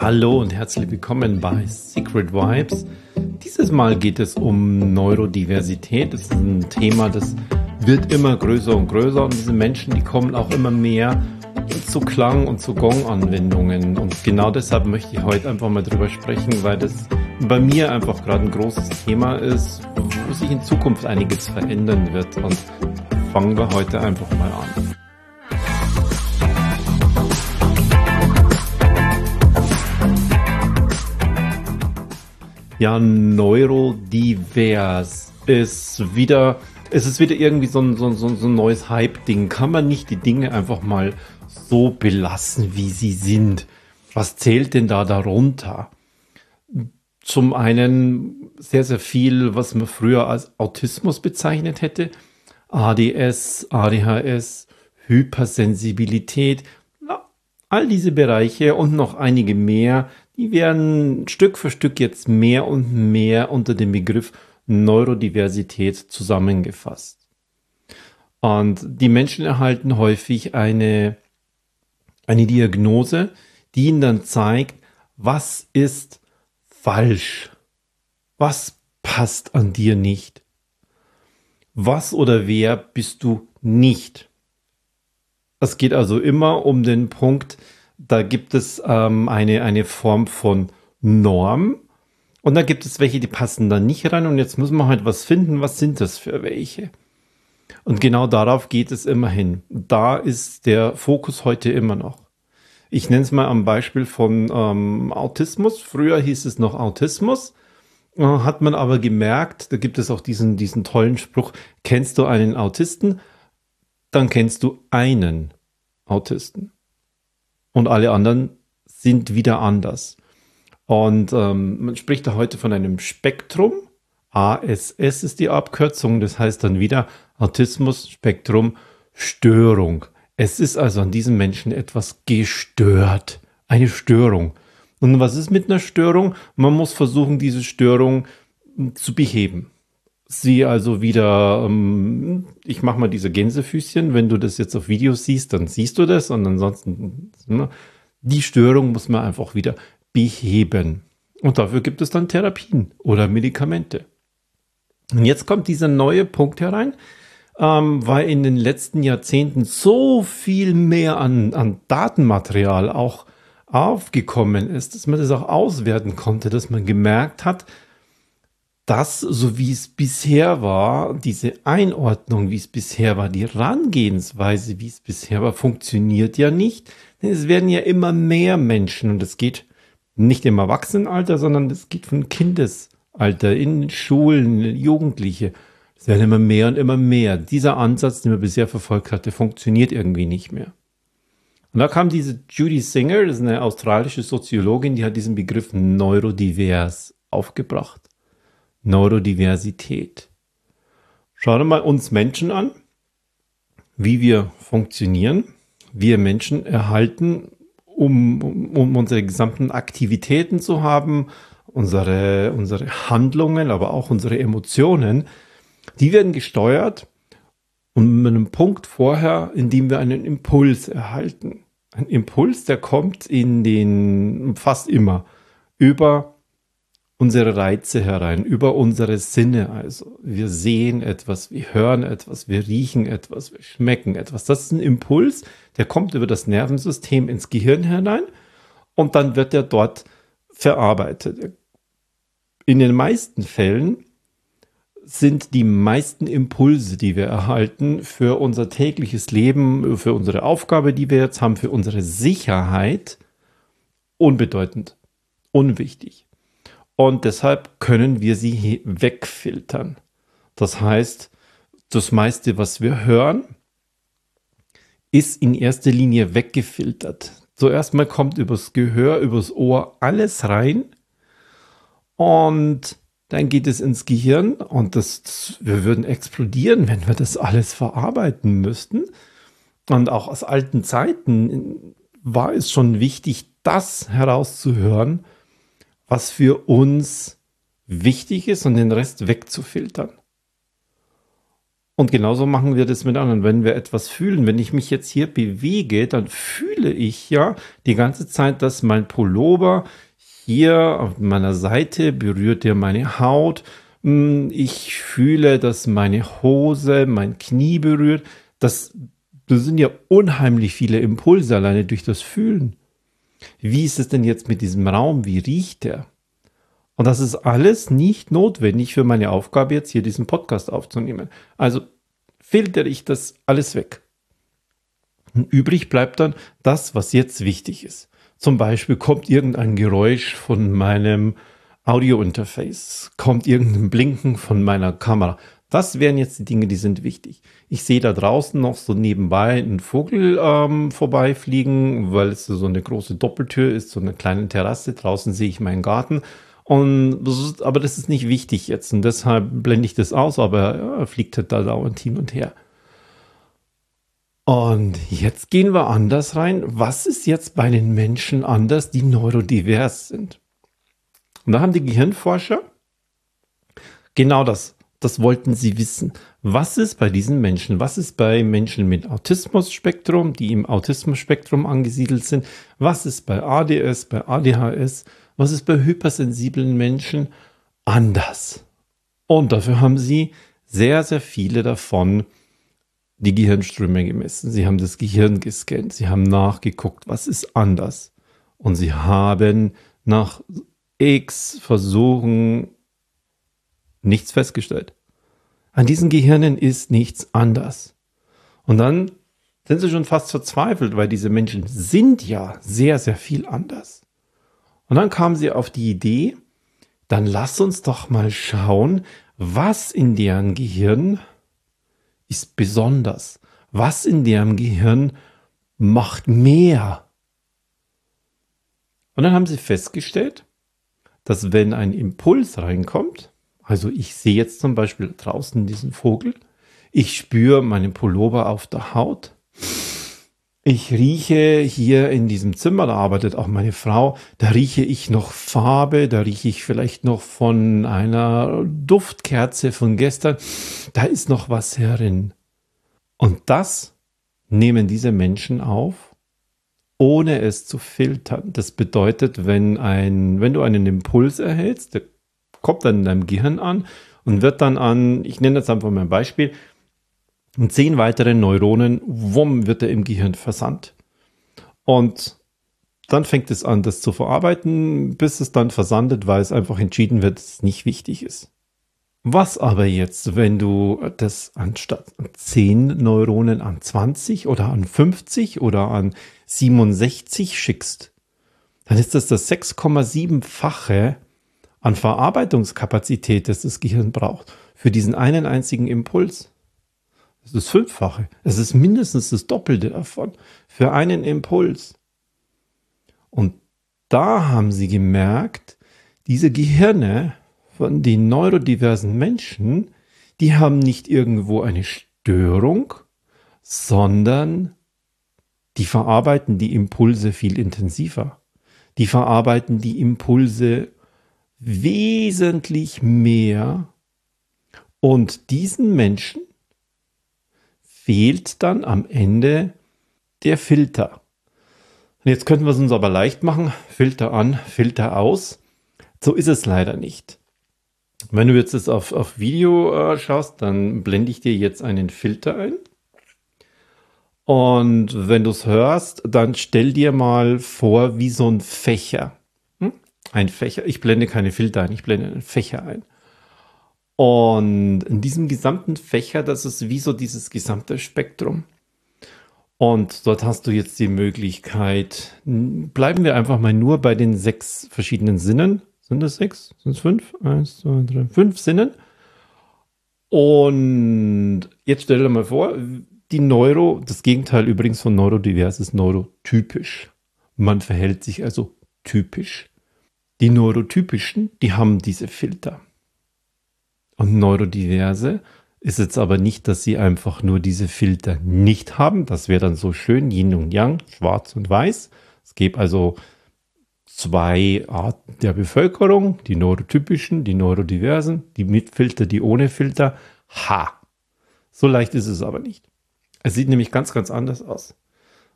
Hallo und herzlich willkommen bei Secret Vibes. Dieses Mal geht es um Neurodiversität. Das ist ein Thema, das wird immer größer und größer und diese Menschen, die kommen auch immer mehr zu Klang- und zu Gong-Anwendungen. Und genau deshalb möchte ich heute einfach mal drüber sprechen, weil das bei mir einfach gerade ein großes Thema ist, wo sich in Zukunft einiges verändern wird. Und fangen wir heute einfach mal an. Ja, neurodivers ist wieder, es ist wieder irgendwie so ein, so, so, so ein neues Hype-Ding. Kann man nicht die Dinge einfach mal so belassen, wie sie sind? Was zählt denn da darunter? Zum einen sehr, sehr viel, was man früher als Autismus bezeichnet hätte. ADS, ADHS, Hypersensibilität, all diese Bereiche und noch einige mehr, die werden Stück für Stück jetzt mehr und mehr unter dem Begriff Neurodiversität zusammengefasst. Und die Menschen erhalten häufig eine, eine Diagnose, die ihnen dann zeigt, was ist falsch, was passt an dir nicht, was oder wer bist du nicht. Es geht also immer um den Punkt, da gibt es ähm, eine, eine Form von Norm. Und da gibt es welche, die passen da nicht rein. Und jetzt müssen wir halt was finden. Was sind das für welche? Und genau darauf geht es immerhin. Da ist der Fokus heute immer noch. Ich nenne es mal am Beispiel von ähm, Autismus. Früher hieß es noch Autismus. Äh, hat man aber gemerkt, da gibt es auch diesen, diesen tollen Spruch, kennst du einen Autisten? Dann kennst du einen Autisten und alle anderen sind wieder anders. Und ähm, man spricht da heute von einem Spektrum. ASS ist die Abkürzung, das heißt dann wieder Autismus Spektrum Störung. Es ist also an diesem Menschen etwas gestört, eine Störung. Und was ist mit einer Störung? Man muss versuchen, diese Störung zu beheben. Sie also wieder, ähm, ich mache mal diese Gänsefüßchen, wenn du das jetzt auf Video siehst, dann siehst du das und ansonsten, ne, die Störung muss man einfach wieder beheben. Und dafür gibt es dann Therapien oder Medikamente. Und jetzt kommt dieser neue Punkt herein, ähm, weil in den letzten Jahrzehnten so viel mehr an, an Datenmaterial auch aufgekommen ist, dass man das auch auswerten konnte, dass man gemerkt hat, das, so wie es bisher war, diese Einordnung, wie es bisher war, die Herangehensweise, wie es bisher war, funktioniert ja nicht. Denn es werden ja immer mehr Menschen und es geht nicht im Erwachsenenalter, sondern es geht von Kindesalter in Schulen, Jugendliche. Es werden immer mehr und immer mehr. Dieser Ansatz, den man bisher verfolgt hatte, funktioniert irgendwie nicht mehr. Und da kam diese Judy Singer, das ist eine australische Soziologin, die hat diesen Begriff neurodivers aufgebracht. Neurodiversität. Schauen wir mal uns Menschen an, wie wir funktionieren. Wir Menschen erhalten, um, um unsere gesamten Aktivitäten zu haben, unsere, unsere Handlungen, aber auch unsere Emotionen, die werden gesteuert und mit einem Punkt vorher, in dem wir einen Impuls erhalten. Ein Impuls, der kommt in den fast immer über unsere Reize herein, über unsere Sinne. Also wir sehen etwas, wir hören etwas, wir riechen etwas, wir schmecken etwas. Das ist ein Impuls, der kommt über das Nervensystem ins Gehirn hinein und dann wird er dort verarbeitet. In den meisten Fällen sind die meisten Impulse, die wir erhalten für unser tägliches Leben, für unsere Aufgabe, die wir jetzt haben, für unsere Sicherheit, unbedeutend, unwichtig. Und deshalb können wir sie wegfiltern. Das heißt, das meiste, was wir hören, ist in erster Linie weggefiltert. Zuerst mal kommt übers Gehör, übers Ohr alles rein und dann geht es ins Gehirn und das, das, wir würden explodieren, wenn wir das alles verarbeiten müssten. Und auch aus alten Zeiten war es schon wichtig, das herauszuhören, was für uns wichtig ist und den Rest wegzufiltern. Und genauso machen wir das mit anderen. Wenn wir etwas fühlen, wenn ich mich jetzt hier bewege, dann fühle ich ja die ganze Zeit, dass mein Pullover hier auf meiner Seite berührt ja meine Haut. Hm, ich fühle, dass meine Hose mein Knie berührt. Das, das sind ja unheimlich viele Impulse alleine durch das Fühlen. Wie ist es denn jetzt mit diesem Raum? Wie riecht der? Und das ist alles nicht notwendig für meine Aufgabe, jetzt hier diesen Podcast aufzunehmen. Also filtere ich das alles weg. Und übrig bleibt dann das, was jetzt wichtig ist. Zum Beispiel kommt irgendein Geräusch von meinem Audio-Interface, kommt irgendein Blinken von meiner Kamera. Das wären jetzt die Dinge, die sind wichtig. Ich sehe da draußen noch so nebenbei einen Vogel ähm, vorbeifliegen, weil es so eine große Doppeltür ist, so eine kleine Terrasse. Draußen sehe ich meinen Garten und aber das ist nicht wichtig jetzt und deshalb blende ich das aus, aber er fliegt halt da dauernd hin und her. Und jetzt gehen wir anders rein. Was ist jetzt bei den Menschen anders, die neurodivers sind? Und da haben die Gehirnforscher genau das. Das wollten sie wissen. Was ist bei diesen Menschen? Was ist bei Menschen mit Autismus-Spektrum, die im Autismus-Spektrum angesiedelt sind? Was ist bei ADS, bei ADHS? Was ist bei hypersensiblen Menschen anders? Und dafür haben sie sehr, sehr viele davon die Gehirnströme gemessen. Sie haben das Gehirn gescannt. Sie haben nachgeguckt, was ist anders. Und sie haben nach x Versuchen nichts festgestellt. An diesen Gehirnen ist nichts anders. Und dann sind sie schon fast verzweifelt, weil diese Menschen sind ja sehr, sehr viel anders. Und dann kamen sie auf die Idee, dann lass uns doch mal schauen, was in deren Gehirn ist besonders. Was in deren Gehirn macht mehr. Und dann haben sie festgestellt, dass wenn ein Impuls reinkommt, also ich sehe jetzt zum Beispiel draußen diesen Vogel, ich spüre meinen Pullover auf der Haut, ich rieche hier in diesem Zimmer, da arbeitet auch meine Frau, da rieche ich noch Farbe, da rieche ich vielleicht noch von einer Duftkerze von gestern. Da ist noch was herin. Und das nehmen diese Menschen auf, ohne es zu filtern. Das bedeutet, wenn ein, wenn du einen Impuls erhältst, der kommt dann in deinem Gehirn an und wird dann an, ich nenne jetzt einfach mal ein Beispiel, und zehn weitere Neuronen, wumm, wird er im Gehirn versandt. Und dann fängt es an, das zu verarbeiten, bis es dann versandet, weil es einfach entschieden wird, dass es nicht wichtig ist. Was aber jetzt, wenn du das anstatt an 10 Neuronen an 20 oder an 50 oder an 67 schickst, dann ist das das 6,7-fache an Verarbeitungskapazität, das das Gehirn braucht, für diesen einen einzigen Impuls. Das ist Fünffache. Es ist mindestens das Doppelte davon für einen Impuls. Und da haben sie gemerkt, diese Gehirne von den neurodiversen Menschen, die haben nicht irgendwo eine Störung, sondern die verarbeiten die Impulse viel intensiver. Die verarbeiten die Impulse wesentlich mehr. Und diesen Menschen fehlt dann am Ende der Filter. Und jetzt könnten wir es uns aber leicht machen. Filter an, Filter aus. So ist es leider nicht. Wenn du jetzt das auf, auf Video äh, schaust, dann blende ich dir jetzt einen Filter ein. Und wenn du es hörst, dann stell dir mal vor, wie so ein Fächer. Ein Fächer. Ich blende keine Filter ein, ich blende einen Fächer ein. Und in diesem gesamten Fächer, das ist wie so dieses gesamte Spektrum. Und dort hast du jetzt die Möglichkeit, bleiben wir einfach mal nur bei den sechs verschiedenen Sinnen. Sind das sechs? Sind es fünf? Eins, zwei, drei, fünf Sinnen. Und jetzt stell dir mal vor, die Neuro, das Gegenteil übrigens von neurodivers ist neurotypisch. Man verhält sich also typisch. Die Neurotypischen, die haben diese Filter. Und Neurodiverse ist jetzt aber nicht, dass sie einfach nur diese Filter nicht haben. Das wäre dann so schön, Yin und Yang, schwarz und weiß. Es gibt also zwei Arten der Bevölkerung, die neurotypischen, die neurodiversen, die mit Filter, die ohne Filter. Ha! So leicht ist es aber nicht. Es sieht nämlich ganz, ganz anders aus.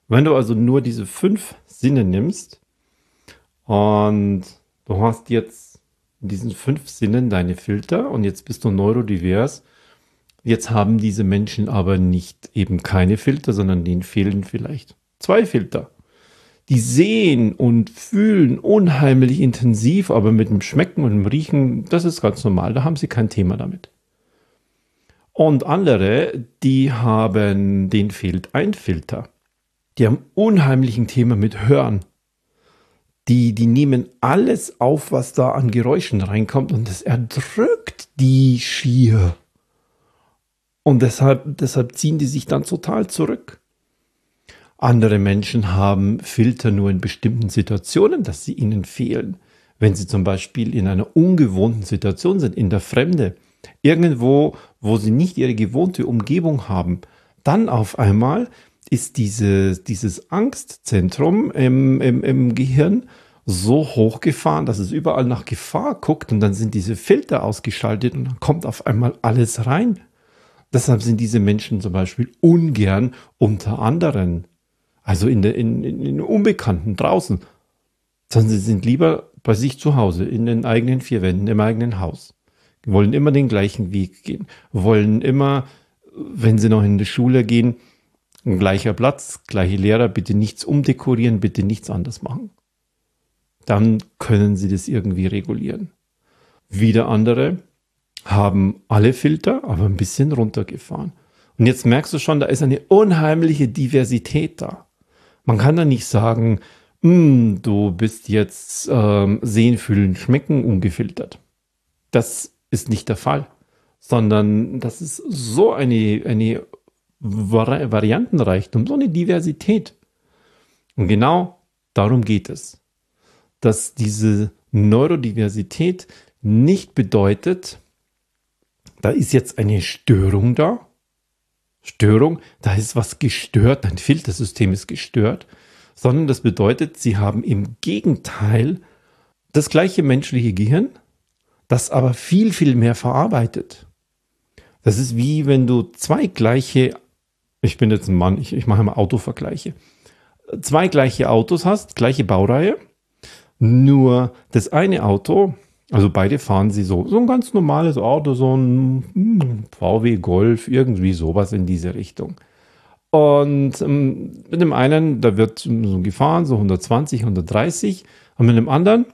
Wenn du also nur diese fünf Sinne nimmst und du hast jetzt in diesen fünf Sinnen deine Filter und jetzt bist du neurodivers, jetzt haben diese Menschen aber nicht eben keine Filter, sondern denen fehlen vielleicht zwei Filter. Die sehen und fühlen unheimlich intensiv, aber mit dem Schmecken und dem Riechen, das ist ganz normal, da haben sie kein Thema damit. Und andere, die haben, denen fehlt ein Filter. Die haben unheimlichen Thema mit Hören. Die, die nehmen alles auf, was da an Geräuschen reinkommt und es erdrückt die schier. Und deshalb, deshalb ziehen die sich dann total zurück. Andere Menschen haben Filter nur in bestimmten Situationen, dass sie ihnen fehlen. Wenn sie zum Beispiel in einer ungewohnten Situation sind, in der Fremde, irgendwo, wo sie nicht ihre gewohnte Umgebung haben, dann auf einmal ist diese, dieses Angstzentrum im, im, im Gehirn so hochgefahren, dass es überall nach Gefahr guckt und dann sind diese Filter ausgeschaltet und dann kommt auf einmal alles rein. Deshalb sind diese Menschen zum Beispiel ungern unter anderen, also in der in, in, in Unbekannten draußen, sondern sie sind lieber bei sich zu Hause, in den eigenen vier Wänden, im eigenen Haus wollen immer den gleichen Weg gehen, wollen immer, wenn sie noch in die Schule gehen, ein gleicher Platz, gleiche Lehrer, bitte nichts umdekorieren, bitte nichts anders machen. Dann können sie das irgendwie regulieren. Wieder andere haben alle Filter, aber ein bisschen runtergefahren. Und jetzt merkst du schon, da ist eine unheimliche Diversität da. Man kann da nicht sagen, hm, du bist jetzt ähm, sehen, fühlen, schmecken ungefiltert. Das ist nicht der Fall, sondern das ist so eine, eine Vari Variantenreichtum, so eine Diversität. Und genau darum geht es, dass diese Neurodiversität nicht bedeutet, da ist jetzt eine Störung da. Störung, da ist was gestört, dein Filtersystem ist gestört, sondern das bedeutet, sie haben im Gegenteil das gleiche menschliche Gehirn, das aber viel, viel mehr verarbeitet. Das ist wie wenn du zwei gleiche, ich bin jetzt ein Mann, ich, ich mache mal Autovergleiche, zwei gleiche Autos hast, gleiche Baureihe, nur das eine Auto, also beide fahren sie so, so ein ganz normales Auto, so ein hm, VW Golf, irgendwie sowas in diese Richtung. Und ähm, mit dem einen, da wird so gefahren, so 120, 130, und mit dem anderen,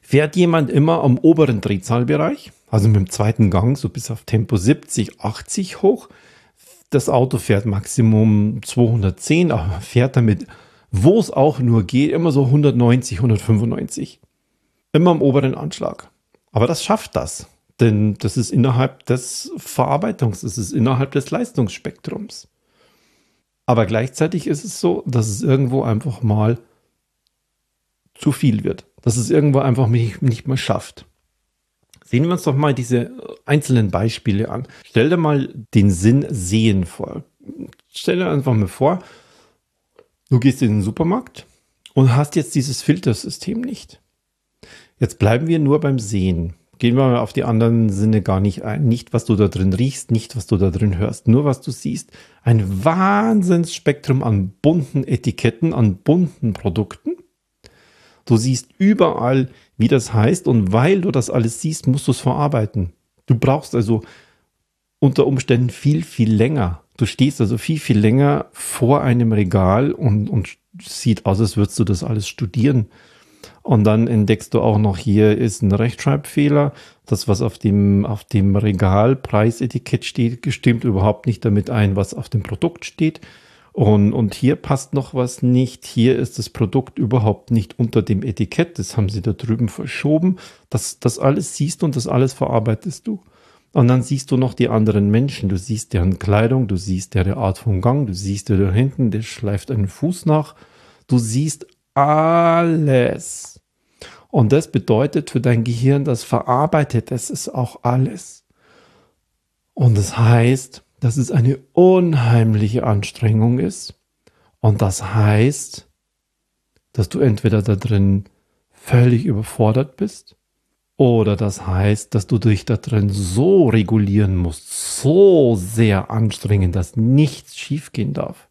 Fährt jemand immer am oberen Drehzahlbereich, also mit dem zweiten Gang, so bis auf Tempo 70, 80 hoch. Das Auto fährt Maximum 210, aber fährt damit, wo es auch nur geht, immer so 190, 195. Immer am oberen Anschlag. Aber das schafft das. Denn das ist innerhalb des Verarbeitungs, das ist innerhalb des Leistungsspektrums. Aber gleichzeitig ist es so, dass es irgendwo einfach mal zu viel wird dass es irgendwo einfach nicht, nicht mehr schafft. Sehen wir uns doch mal diese einzelnen Beispiele an. Stell dir mal den Sinn sehen vor. Stell dir einfach mal vor, du gehst in den Supermarkt und hast jetzt dieses Filtersystem nicht. Jetzt bleiben wir nur beim Sehen. Gehen wir mal auf die anderen Sinne gar nicht ein. Nicht, was du da drin riechst, nicht, was du da drin hörst, nur was du siehst. Ein Wahnsinnsspektrum an bunten Etiketten, an bunten Produkten. Du siehst überall, wie das heißt und weil du das alles siehst, musst du es verarbeiten. Du brauchst also unter Umständen viel, viel länger. Du stehst also viel, viel länger vor einem Regal und, und sieht aus, als würdest du das alles studieren. Und dann entdeckst du auch noch, hier ist ein Rechtschreibfehler. Das, was auf dem, auf dem Regalpreisetikett steht, stimmt überhaupt nicht damit ein, was auf dem Produkt steht. Und, und hier passt noch was nicht. Hier ist das Produkt überhaupt nicht unter dem Etikett. Das haben sie da drüben verschoben. Das, das alles siehst du und das alles verarbeitest du. Und dann siehst du noch die anderen Menschen. Du siehst deren Kleidung, du siehst deren Art von Gang, du siehst der da hinten, der schleift einen Fuß nach. Du siehst alles. Und das bedeutet für dein Gehirn, das verarbeitet es ist auch alles. Und das heißt, dass es eine unheimliche Anstrengung ist. Und das heißt, dass du entweder da drin völlig überfordert bist Oder das heißt, dass du dich da drin so regulieren musst, so sehr anstrengen, dass nichts schiefgehen darf.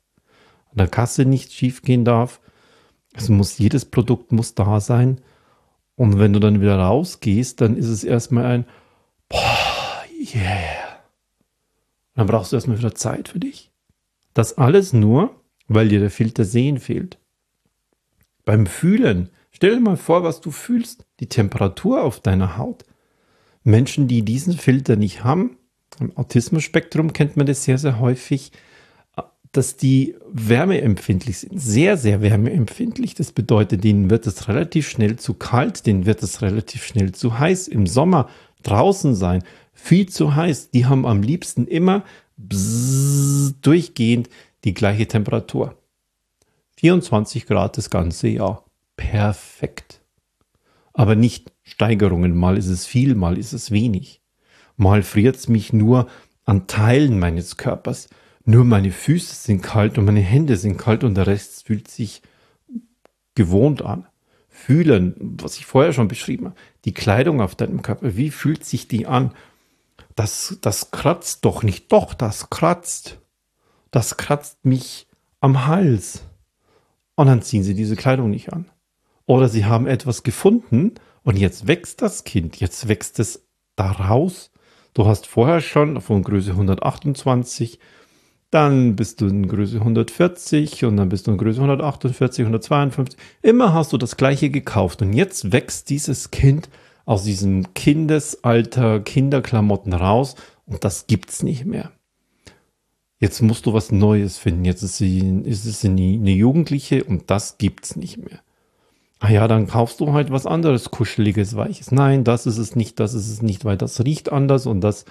An der Kasse nichts schiefgehen darf. Es muss, jedes Produkt muss da sein. Und wenn du dann wieder rausgehst, dann ist es erstmal ein, boah, yeah. Dann brauchst du erstmal wieder Zeit für dich. Das alles nur, weil dir der Filter Sehen fehlt. Beim Fühlen, stell dir mal vor, was du fühlst, die Temperatur auf deiner Haut. Menschen, die diesen Filter nicht haben, im Autismus-Spektrum kennt man das sehr, sehr häufig, dass die wärmeempfindlich sind, sehr, sehr wärmeempfindlich. Das bedeutet, denen wird es relativ schnell zu kalt, denen wird es relativ schnell zu heiß. Im Sommer draußen sein, viel zu heiß. Die haben am liebsten immer durchgehend die gleiche Temperatur. 24 Grad das ganze Jahr. Perfekt. Aber nicht Steigerungen. Mal ist es viel, mal ist es wenig. Mal friert es mich nur an Teilen meines Körpers. Nur meine Füße sind kalt und meine Hände sind kalt und der Rest fühlt sich gewohnt an. Fühlen, was ich vorher schon beschrieben habe, die Kleidung auf deinem Körper, wie fühlt sich die an? Das, das kratzt doch nicht. Doch, das kratzt. Das kratzt mich am Hals. Und dann ziehen sie diese Kleidung nicht an. Oder sie haben etwas gefunden und jetzt wächst das Kind, jetzt wächst es daraus. Du hast vorher schon von Größe 128, dann bist du in Größe 140 und dann bist du in Größe 148, 152. Immer hast du das gleiche gekauft und jetzt wächst dieses Kind aus diesem Kindesalter, Kinderklamotten raus und das gibt's nicht mehr. Jetzt musst du was Neues finden. Jetzt ist, sie, ist es eine Jugendliche und das gibt's nicht mehr. Ah ja, dann kaufst du halt was anderes, kuscheliges, weiches. Nein, das ist es nicht, das ist es nicht, weil das riecht anders und das.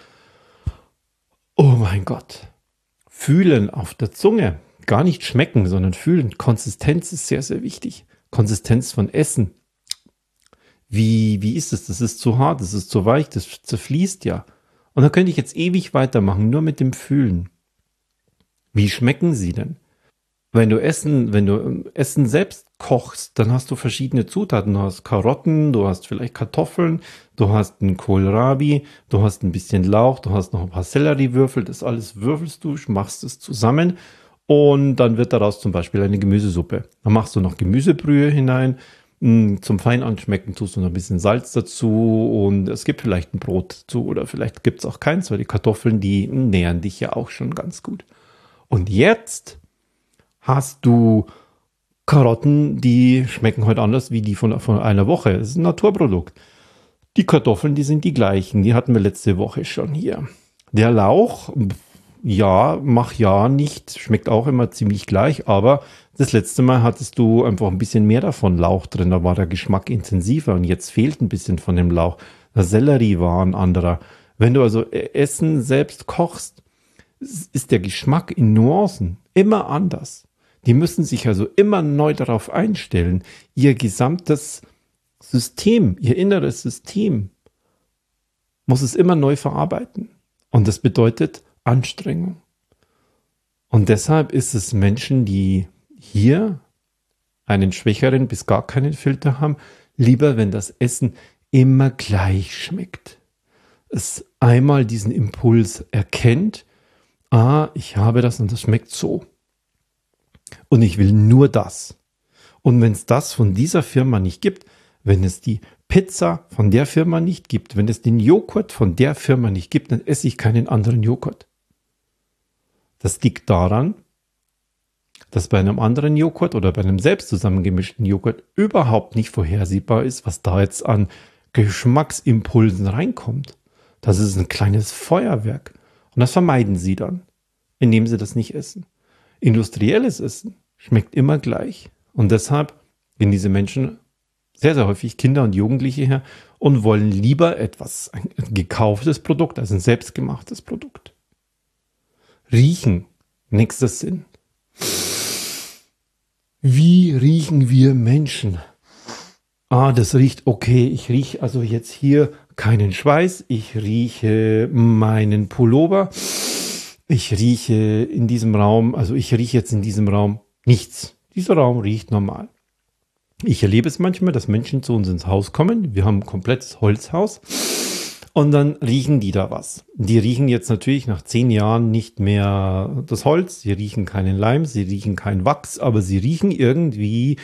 Oh mein Gott. Fühlen auf der Zunge. Gar nicht schmecken, sondern fühlen. Konsistenz ist sehr, sehr wichtig. Konsistenz von Essen. Wie, wie ist es? Das ist zu hart, das ist zu weich, das zerfließt ja. Und da könnte ich jetzt ewig weitermachen, nur mit dem Fühlen. Wie schmecken sie denn? Wenn du Essen, wenn du ähm, Essen selbst kochst, dann hast du verschiedene Zutaten. Du hast Karotten, du hast vielleicht Kartoffeln, du hast einen Kohlrabi, du hast ein bisschen Lauch, du hast noch ein paar Selleriewürfel. Das alles würfelst du, machst es zusammen und dann wird daraus zum Beispiel eine Gemüsesuppe. Dann machst du noch Gemüsebrühe hinein. Zum Feinanschmecken tust du noch ein bisschen Salz dazu und es gibt vielleicht ein Brot dazu oder vielleicht gibt es auch keins, weil die Kartoffeln, die nähern dich ja auch schon ganz gut. Und jetzt hast du Karotten, die schmecken heute anders wie die von, von einer Woche. Das ist ein Naturprodukt. Die Kartoffeln, die sind die gleichen. Die hatten wir letzte Woche schon hier. Der Lauch, ja, mach ja nicht, schmeckt auch immer ziemlich gleich, aber das letzte Mal hattest du einfach ein bisschen mehr davon Lauch drin, da war der Geschmack intensiver und jetzt fehlt ein bisschen von dem Lauch. Der Sellerie war ein anderer. Wenn du also Essen selbst kochst, ist der Geschmack in Nuancen immer anders. Die müssen sich also immer neu darauf einstellen. Ihr gesamtes System, ihr inneres System muss es immer neu verarbeiten. Und das bedeutet Anstrengung. Und deshalb ist es Menschen, die hier einen schwächeren bis gar keinen Filter haben, lieber, wenn das Essen immer gleich schmeckt. Es einmal diesen Impuls erkennt, ah, ich habe das und das schmeckt so. Und ich will nur das. Und wenn es das von dieser Firma nicht gibt, wenn es die Pizza von der Firma nicht gibt, wenn es den Joghurt von der Firma nicht gibt, dann esse ich keinen anderen Joghurt. Das liegt daran, dass bei einem anderen Joghurt oder bei einem selbst zusammengemischten Joghurt überhaupt nicht vorhersehbar ist, was da jetzt an Geschmacksimpulsen reinkommt. Das ist ein kleines Feuerwerk. Und das vermeiden sie dann, indem sie das nicht essen. Industrielles Essen schmeckt immer gleich. Und deshalb gehen diese Menschen sehr, sehr häufig Kinder und Jugendliche her und wollen lieber etwas, ein gekauftes Produkt als ein selbstgemachtes Produkt. Riechen, nächster Sinn. Wie riechen wir Menschen? Ah, das riecht okay. Ich rieche also jetzt hier keinen Schweiß. Ich rieche meinen Pullover. Ich rieche in diesem Raum, also ich rieche jetzt in diesem Raum nichts. Dieser Raum riecht normal. Ich erlebe es manchmal, dass Menschen zu uns ins Haus kommen. Wir haben ein komplettes Holzhaus. Und dann riechen die da was. Die riechen jetzt natürlich nach zehn Jahren nicht mehr das Holz. Sie riechen keinen Leim, sie riechen kein Wachs, aber sie riechen irgendwie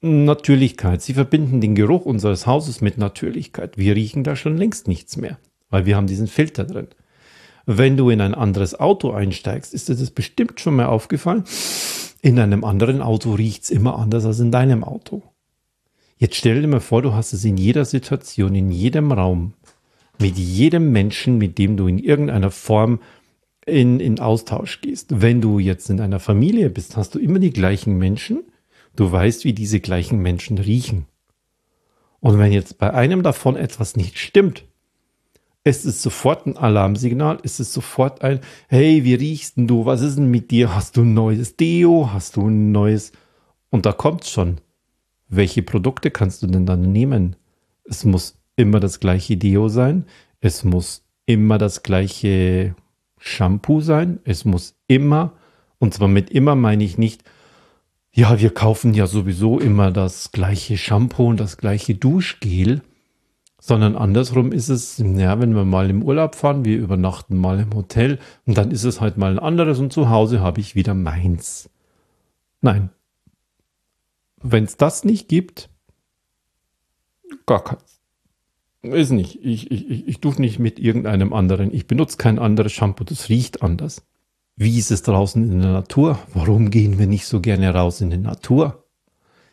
Natürlichkeit. Sie verbinden den Geruch unseres Hauses mit Natürlichkeit. Wir riechen da schon längst nichts mehr, weil wir haben diesen Filter drin. Wenn du in ein anderes Auto einsteigst, ist dir das bestimmt schon mal aufgefallen. In einem anderen Auto riecht es immer anders als in deinem Auto. Jetzt stell dir mal vor, du hast es in jeder Situation, in jedem Raum, mit jedem Menschen, mit dem du in irgendeiner Form in, in Austausch gehst. Wenn du jetzt in einer Familie bist, hast du immer die gleichen Menschen. Du weißt, wie diese gleichen Menschen riechen. Und wenn jetzt bei einem davon etwas nicht stimmt, es ist sofort ein Alarmsignal, es ist sofort ein, hey, wie riechst denn du? Was ist denn mit dir? Hast du ein neues Deo? Hast du ein neues? Und da kommt's schon. Welche Produkte kannst du denn dann nehmen? Es muss immer das gleiche Deo sein. Es muss immer das gleiche Shampoo sein. Es muss immer, und zwar mit immer meine ich nicht, ja, wir kaufen ja sowieso immer das gleiche Shampoo und das gleiche Duschgel. Sondern andersrum ist es, ja, wenn wir mal im Urlaub fahren, wir übernachten mal im Hotel und dann ist es halt mal ein anderes und zu Hause habe ich wieder meins. Nein. Wenn es das nicht gibt, gar keins. Ist nicht. Ich, ich, ich, tue nicht mit irgendeinem anderen. Ich benutze kein anderes Shampoo, das riecht anders. Wie ist es draußen in der Natur? Warum gehen wir nicht so gerne raus in die Natur?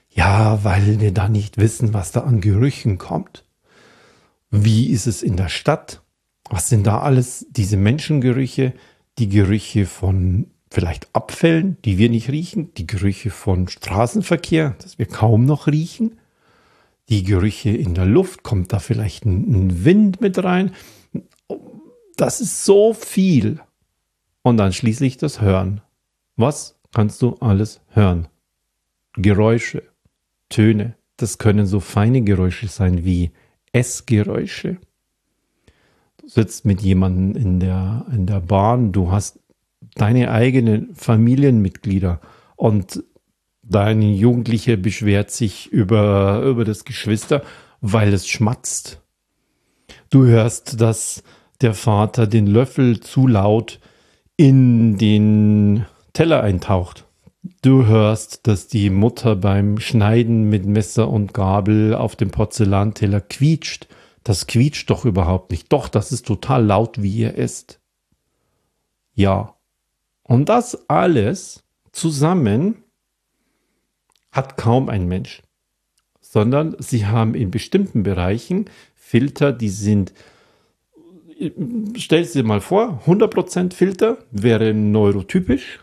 Ja, weil wir da nicht wissen, was da an Gerüchen kommt. Wie ist es in der Stadt? Was sind da alles diese Menschengerüche? Die Gerüche von vielleicht Abfällen, die wir nicht riechen, die Gerüche von Straßenverkehr, das wir kaum noch riechen, die Gerüche in der Luft, kommt da vielleicht ein, Wind mit rein? Das ist so viel. Und dann schließlich das Hören. Was kannst du alles hören? Geräusche, Töne. Das können so feine Geräusche sein wie Essgeräusche. Du sitzt mit jemandem in der, in der Bahn, du hast deine eigenen Familienmitglieder und dein Jugendlicher beschwert sich über, über das Geschwister, weil es schmatzt. Du hörst, dass der Vater den Löffel zu laut in den Teller eintaucht. Du hörst, dass die Mutter beim Schneiden mit Messer und Gabel auf dem Porzellanteller quietscht. Das quietscht doch überhaupt nicht. Doch, das ist total laut, wie ihr esst. Ja. Und das alles zusammen hat kaum ein Mensch, sondern sie haben in bestimmten Bereichen Filter, die sind, stell dir mal vor, 100% Filter wäre neurotypisch,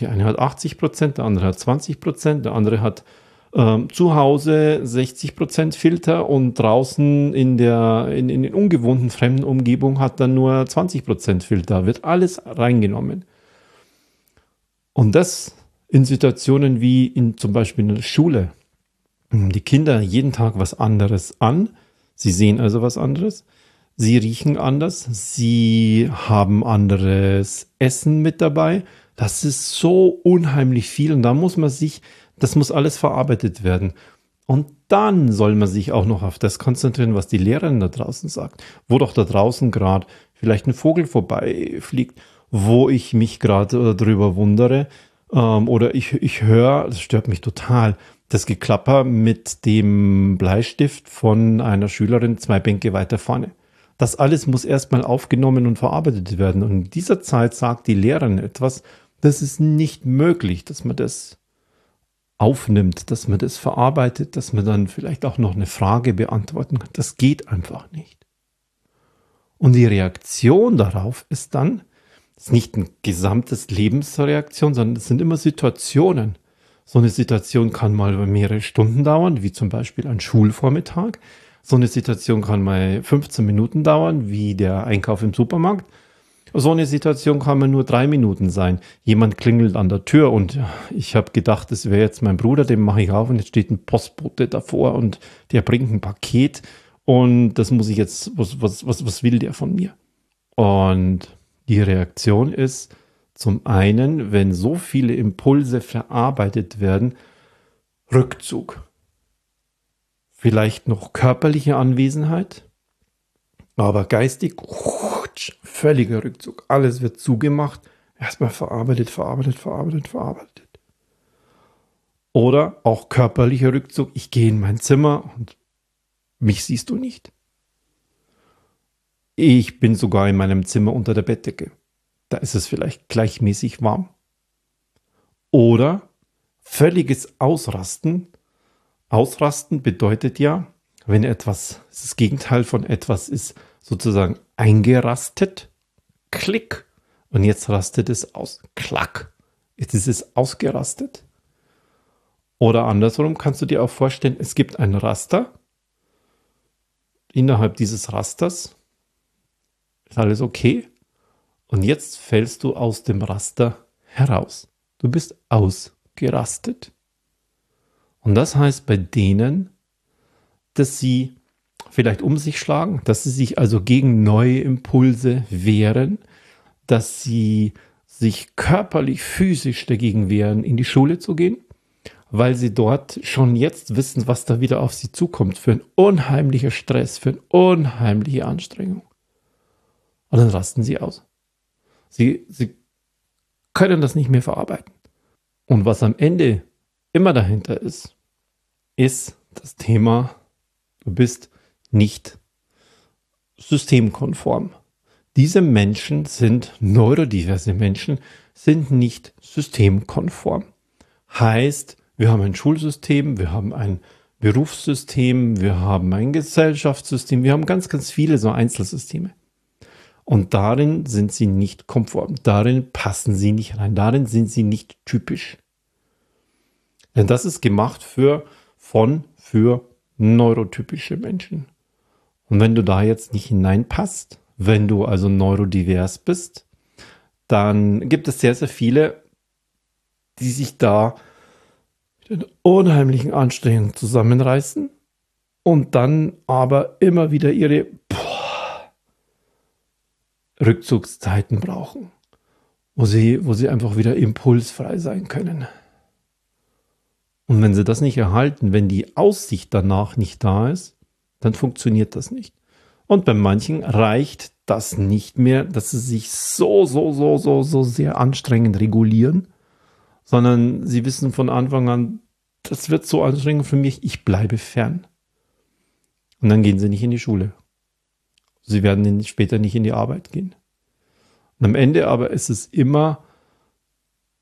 der eine hat 80 Prozent, der andere hat 20 Prozent, der andere hat ähm, zu Hause 60 Prozent Filter und draußen in der in, in den ungewohnten fremden Umgebung hat dann nur 20 Prozent Filter. Wird alles reingenommen. Und das in Situationen wie in zum Beispiel in der Schule. Die Kinder jeden Tag was anderes an. Sie sehen also was anderes. Sie riechen anders. Sie haben anderes Essen mit dabei. Das ist so unheimlich viel und da muss man sich, das muss alles verarbeitet werden. Und dann soll man sich auch noch auf das konzentrieren, was die Lehrerin da draußen sagt. Wo doch da draußen gerade vielleicht ein Vogel vorbeifliegt, wo ich mich gerade äh, drüber wundere. Ähm, oder ich, ich höre, das stört mich total, das Geklapper mit dem Bleistift von einer Schülerin zwei Bänke weiter vorne. Das alles muss erstmal aufgenommen und verarbeitet werden. Und in dieser Zeit sagt die Lehrerin etwas, das ist nicht möglich, dass man das aufnimmt, dass man das verarbeitet, dass man dann vielleicht auch noch eine Frage beantworten kann. Das geht einfach nicht. Und die Reaktion darauf ist dann, ist nicht ein gesamtes Lebensreaktion, sondern es sind immer Situationen. So eine Situation kann mal mehrere Stunden dauern, wie zum Beispiel ein Schulvormittag. So eine Situation kann mal 15 Minuten dauern, wie der Einkauf im Supermarkt. So eine Situation kann man nur drei Minuten sein. Jemand klingelt an der Tür und ich habe gedacht, das wäre jetzt mein Bruder, den mache ich auf und jetzt steht ein Postbote davor und der bringt ein Paket und das muss ich jetzt, was, was, was, was will der von mir? Und die Reaktion ist zum einen, wenn so viele Impulse verarbeitet werden, Rückzug. vielleicht noch körperliche Anwesenheit, aber geistig völliger Rückzug. Alles wird zugemacht, erstmal verarbeitet, verarbeitet, verarbeitet, verarbeitet. Oder auch körperlicher Rückzug. Ich gehe in mein Zimmer und mich siehst du nicht. Ich bin sogar in meinem Zimmer unter der Bettdecke. Da ist es vielleicht gleichmäßig warm. Oder völliges Ausrasten. Ausrasten bedeutet ja, wenn etwas, das Gegenteil von etwas ist, sozusagen eingerastet, klick, und jetzt rastet es aus, klack. Jetzt ist es ausgerastet. Oder andersrum kannst du dir auch vorstellen, es gibt ein Raster. Innerhalb dieses Rasters ist alles okay. Und jetzt fällst du aus dem Raster heraus. Du bist ausgerastet. Und das heißt bei denen, dass sie vielleicht um sich schlagen, dass sie sich also gegen neue Impulse wehren, dass sie sich körperlich, physisch dagegen wehren, in die Schule zu gehen, weil sie dort schon jetzt wissen, was da wieder auf sie zukommt, für ein unheimlicher Stress, für eine unheimliche Anstrengung. Und dann rasten sie aus. Sie, sie können das nicht mehr verarbeiten. Und was am Ende immer dahinter ist, ist das Thema, du bist nicht systemkonform. Diese Menschen sind neurodiverse Menschen, sind nicht systemkonform. Heißt, wir haben ein Schulsystem, wir haben ein Berufssystem, wir haben ein Gesellschaftssystem, wir haben ganz, ganz viele so Einzelsysteme. Und darin sind sie nicht konform, darin passen sie nicht rein, darin sind sie nicht typisch. Denn das ist gemacht für, von, für neurotypische Menschen. Und wenn du da jetzt nicht hineinpasst, wenn du also neurodivers bist, dann gibt es sehr, sehr viele, die sich da mit unheimlichen Anstrengungen zusammenreißen und dann aber immer wieder ihre Rückzugszeiten brauchen, wo sie, wo sie einfach wieder impulsfrei sein können. Und wenn sie das nicht erhalten, wenn die Aussicht danach nicht da ist, dann funktioniert das nicht. Und bei manchen reicht das nicht mehr, dass sie sich so, so, so, so, so sehr anstrengend regulieren, sondern sie wissen von Anfang an, das wird so anstrengend für mich, ich bleibe fern. Und dann gehen sie nicht in die Schule. Sie werden später nicht in die Arbeit gehen. Und am Ende aber ist es immer,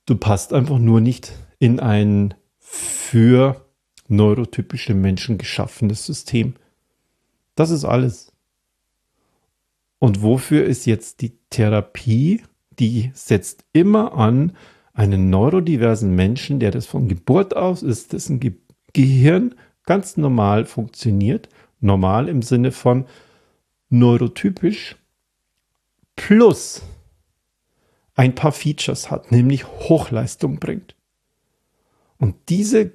du passt einfach nur nicht in ein für neurotypische Menschen geschaffenes System. Das ist alles. Und wofür ist jetzt die Therapie? Die setzt immer an, einen neurodiversen Menschen, der das von Geburt aus ist, dessen Ge Gehirn ganz normal funktioniert, normal im Sinne von neurotypisch, plus ein paar Features hat, nämlich Hochleistung bringt. Und diese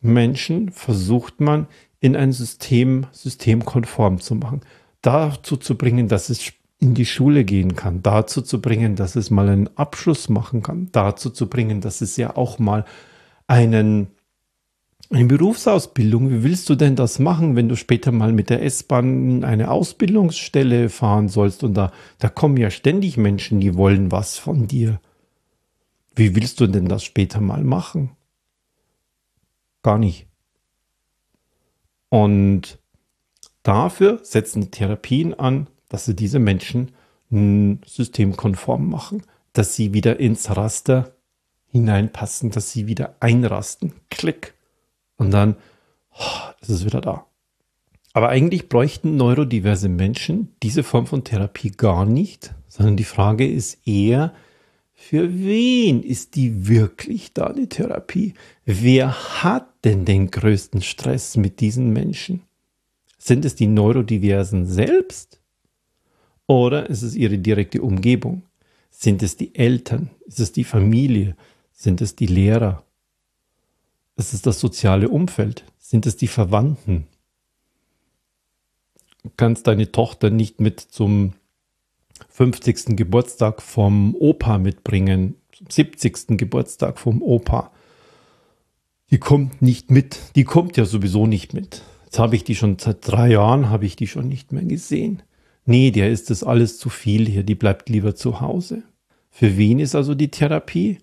Menschen versucht man in ein System systemkonform zu machen, dazu zu bringen, dass es in die Schule gehen kann, dazu zu bringen, dass es mal einen Abschluss machen kann, dazu zu bringen, dass es ja auch mal einen, eine Berufsausbildung, wie willst du denn das machen, wenn du später mal mit der S-Bahn eine Ausbildungsstelle fahren sollst und da, da kommen ja ständig Menschen, die wollen was von dir. Wie willst du denn das später mal machen? Gar nicht. Und dafür setzen Therapien an, dass sie diese Menschen systemkonform machen, dass sie wieder ins Raster hineinpassen, dass sie wieder einrasten. Klick. Und dann oh, ist es wieder da. Aber eigentlich bräuchten neurodiverse Menschen diese Form von Therapie gar nicht, sondern die Frage ist eher, für wen ist die wirklich da, die Therapie? Wer hat denn den größten Stress mit diesen Menschen? Sind es die Neurodiversen selbst? Oder ist es ihre direkte Umgebung? Sind es die Eltern? Ist es die Familie? Sind es die Lehrer? Ist es das soziale Umfeld? Sind es die Verwandten? Du kannst deine Tochter nicht mit zum 50. Geburtstag vom Opa mitbringen, zum 70. Geburtstag vom Opa. Die kommt nicht mit. Die kommt ja sowieso nicht mit. Jetzt habe ich die schon seit drei Jahren, habe ich die schon nicht mehr gesehen. Nee, der ist das alles zu viel hier, die bleibt lieber zu Hause. Für wen ist also die Therapie?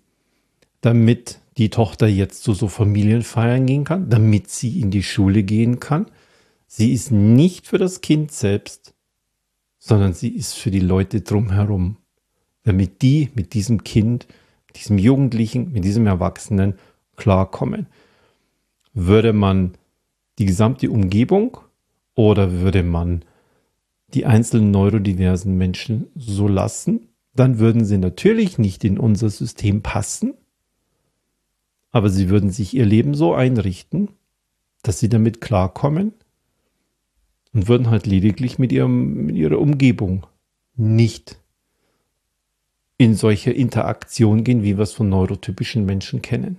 Damit die Tochter jetzt zu so Familienfeiern gehen kann, damit sie in die Schule gehen kann. Sie ist nicht für das Kind selbst, sondern sie ist für die Leute drumherum. Damit die mit diesem Kind, diesem Jugendlichen, mit diesem Erwachsenen klarkommen. Würde man die gesamte Umgebung oder würde man die einzelnen neurodiversen Menschen so lassen, dann würden sie natürlich nicht in unser System passen, aber sie würden sich ihr Leben so einrichten, dass sie damit klarkommen und würden halt lediglich mit, ihrem, mit ihrer Umgebung nicht in solche Interaktion gehen, wie wir es von neurotypischen Menschen kennen.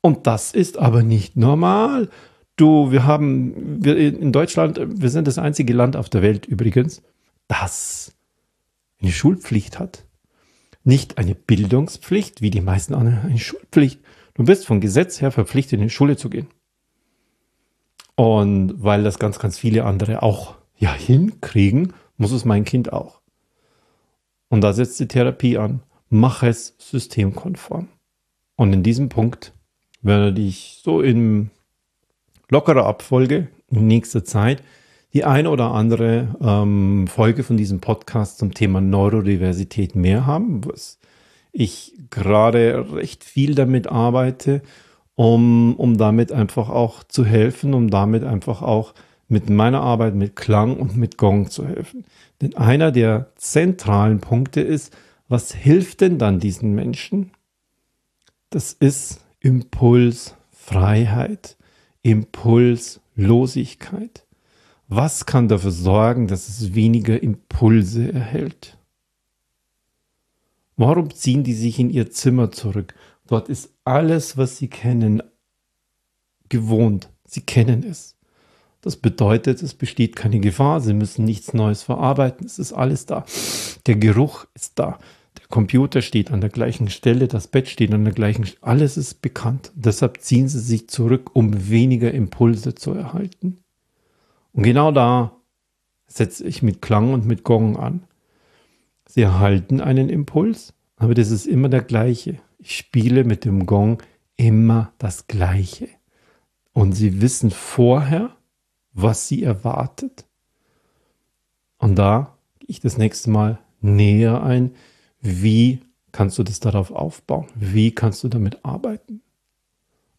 Und das ist aber nicht normal. Du, wir haben, wir in Deutschland, wir sind das einzige Land auf der Welt übrigens, das eine Schulpflicht hat. Nicht eine Bildungspflicht, wie die meisten anderen, eine Schulpflicht. Du bist von Gesetz her verpflichtet, in die Schule zu gehen. Und weil das ganz, ganz viele andere auch ja hinkriegen, muss es mein Kind auch. Und da setzt die Therapie an. Mach es systemkonform. Und in diesem Punkt werde ich so in lockerer Abfolge in nächster Zeit die eine oder andere ähm, Folge von diesem Podcast zum Thema Neurodiversität mehr haben, was ich gerade recht viel damit arbeite, um, um damit einfach auch zu helfen, um damit einfach auch mit meiner Arbeit mit Klang und mit Gong zu helfen. Denn einer der zentralen Punkte ist, was hilft denn dann diesen Menschen? Das ist Impulsfreiheit, Impulslosigkeit. Was kann dafür sorgen, dass es weniger Impulse erhält? Warum ziehen die sich in ihr Zimmer zurück? Dort ist alles, was sie kennen, gewohnt. Sie kennen es. Das bedeutet, es besteht keine Gefahr. Sie müssen nichts Neues verarbeiten. Es ist alles da. Der Geruch ist da. Computer steht an der gleichen Stelle, das Bett steht an der gleichen Stelle, alles ist bekannt. Deshalb ziehen sie sich zurück, um weniger Impulse zu erhalten. Und genau da setze ich mit Klang und mit Gong an. Sie erhalten einen Impuls, aber das ist immer der gleiche. Ich spiele mit dem Gong immer das gleiche. Und sie wissen vorher, was sie erwartet. Und da gehe ich das nächste Mal näher ein, wie kannst du das darauf aufbauen? Wie kannst du damit arbeiten?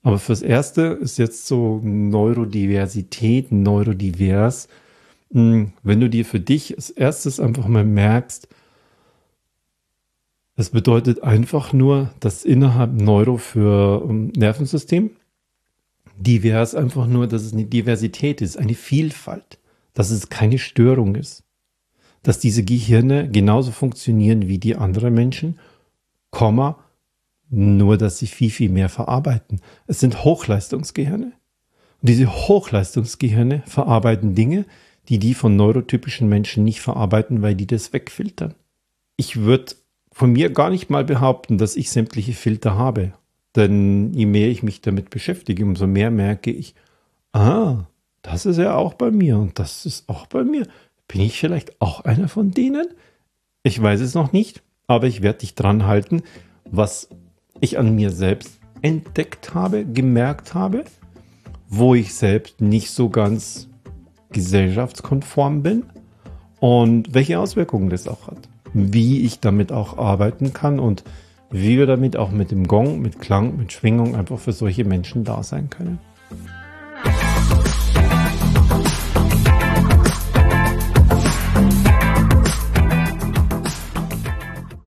Aber fürs Erste ist jetzt so Neurodiversität, neurodivers. Hm, wenn du dir für dich als erstes einfach mal merkst, das bedeutet einfach nur, dass innerhalb Neuro für um, Nervensystem divers einfach nur, dass es eine Diversität ist, eine Vielfalt, dass es keine Störung ist dass diese Gehirne genauso funktionieren wie die anderen Menschen, Komma, nur dass sie viel, viel mehr verarbeiten. Es sind Hochleistungsgehirne. Und diese Hochleistungsgehirne verarbeiten Dinge, die die von neurotypischen Menschen nicht verarbeiten, weil die das wegfiltern. Ich würde von mir gar nicht mal behaupten, dass ich sämtliche Filter habe. Denn je mehr ich mich damit beschäftige, umso mehr merke ich, ah, das ist ja auch bei mir und das ist auch bei mir. Bin ich vielleicht auch einer von denen? Ich weiß es noch nicht, aber ich werde dich dran halten, was ich an mir selbst entdeckt habe, gemerkt habe, wo ich selbst nicht so ganz gesellschaftskonform bin und welche Auswirkungen das auch hat. Wie ich damit auch arbeiten kann und wie wir damit auch mit dem Gong, mit Klang, mit Schwingung einfach für solche Menschen da sein können.